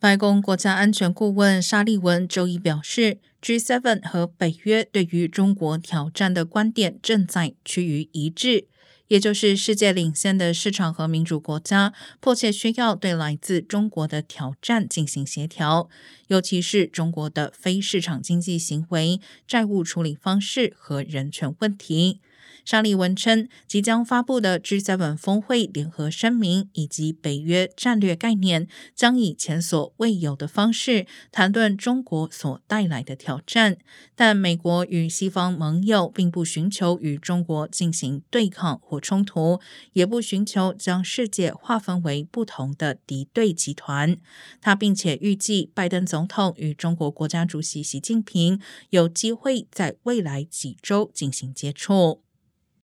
白宫国家安全顾问沙利文周一表示，G7 和北约对于中国挑战的观点正在趋于一致，也就是世界领先的市场和民主国家迫切需要对来自中国的挑战进行协调，尤其是中国的非市场经济行为、债务处理方式和人权问题。沙利文称，即将发布的 G7 峰会联合声明以及北约战略概念，将以前所未有的方式谈论中国所带来的挑战。但美国与西方盟友并不寻求与中国进行对抗或冲突，也不寻求将世界划分为不同的敌对集团。他并且预计，拜登总统与中国国家主席习近平有机会在未来几周进行接触。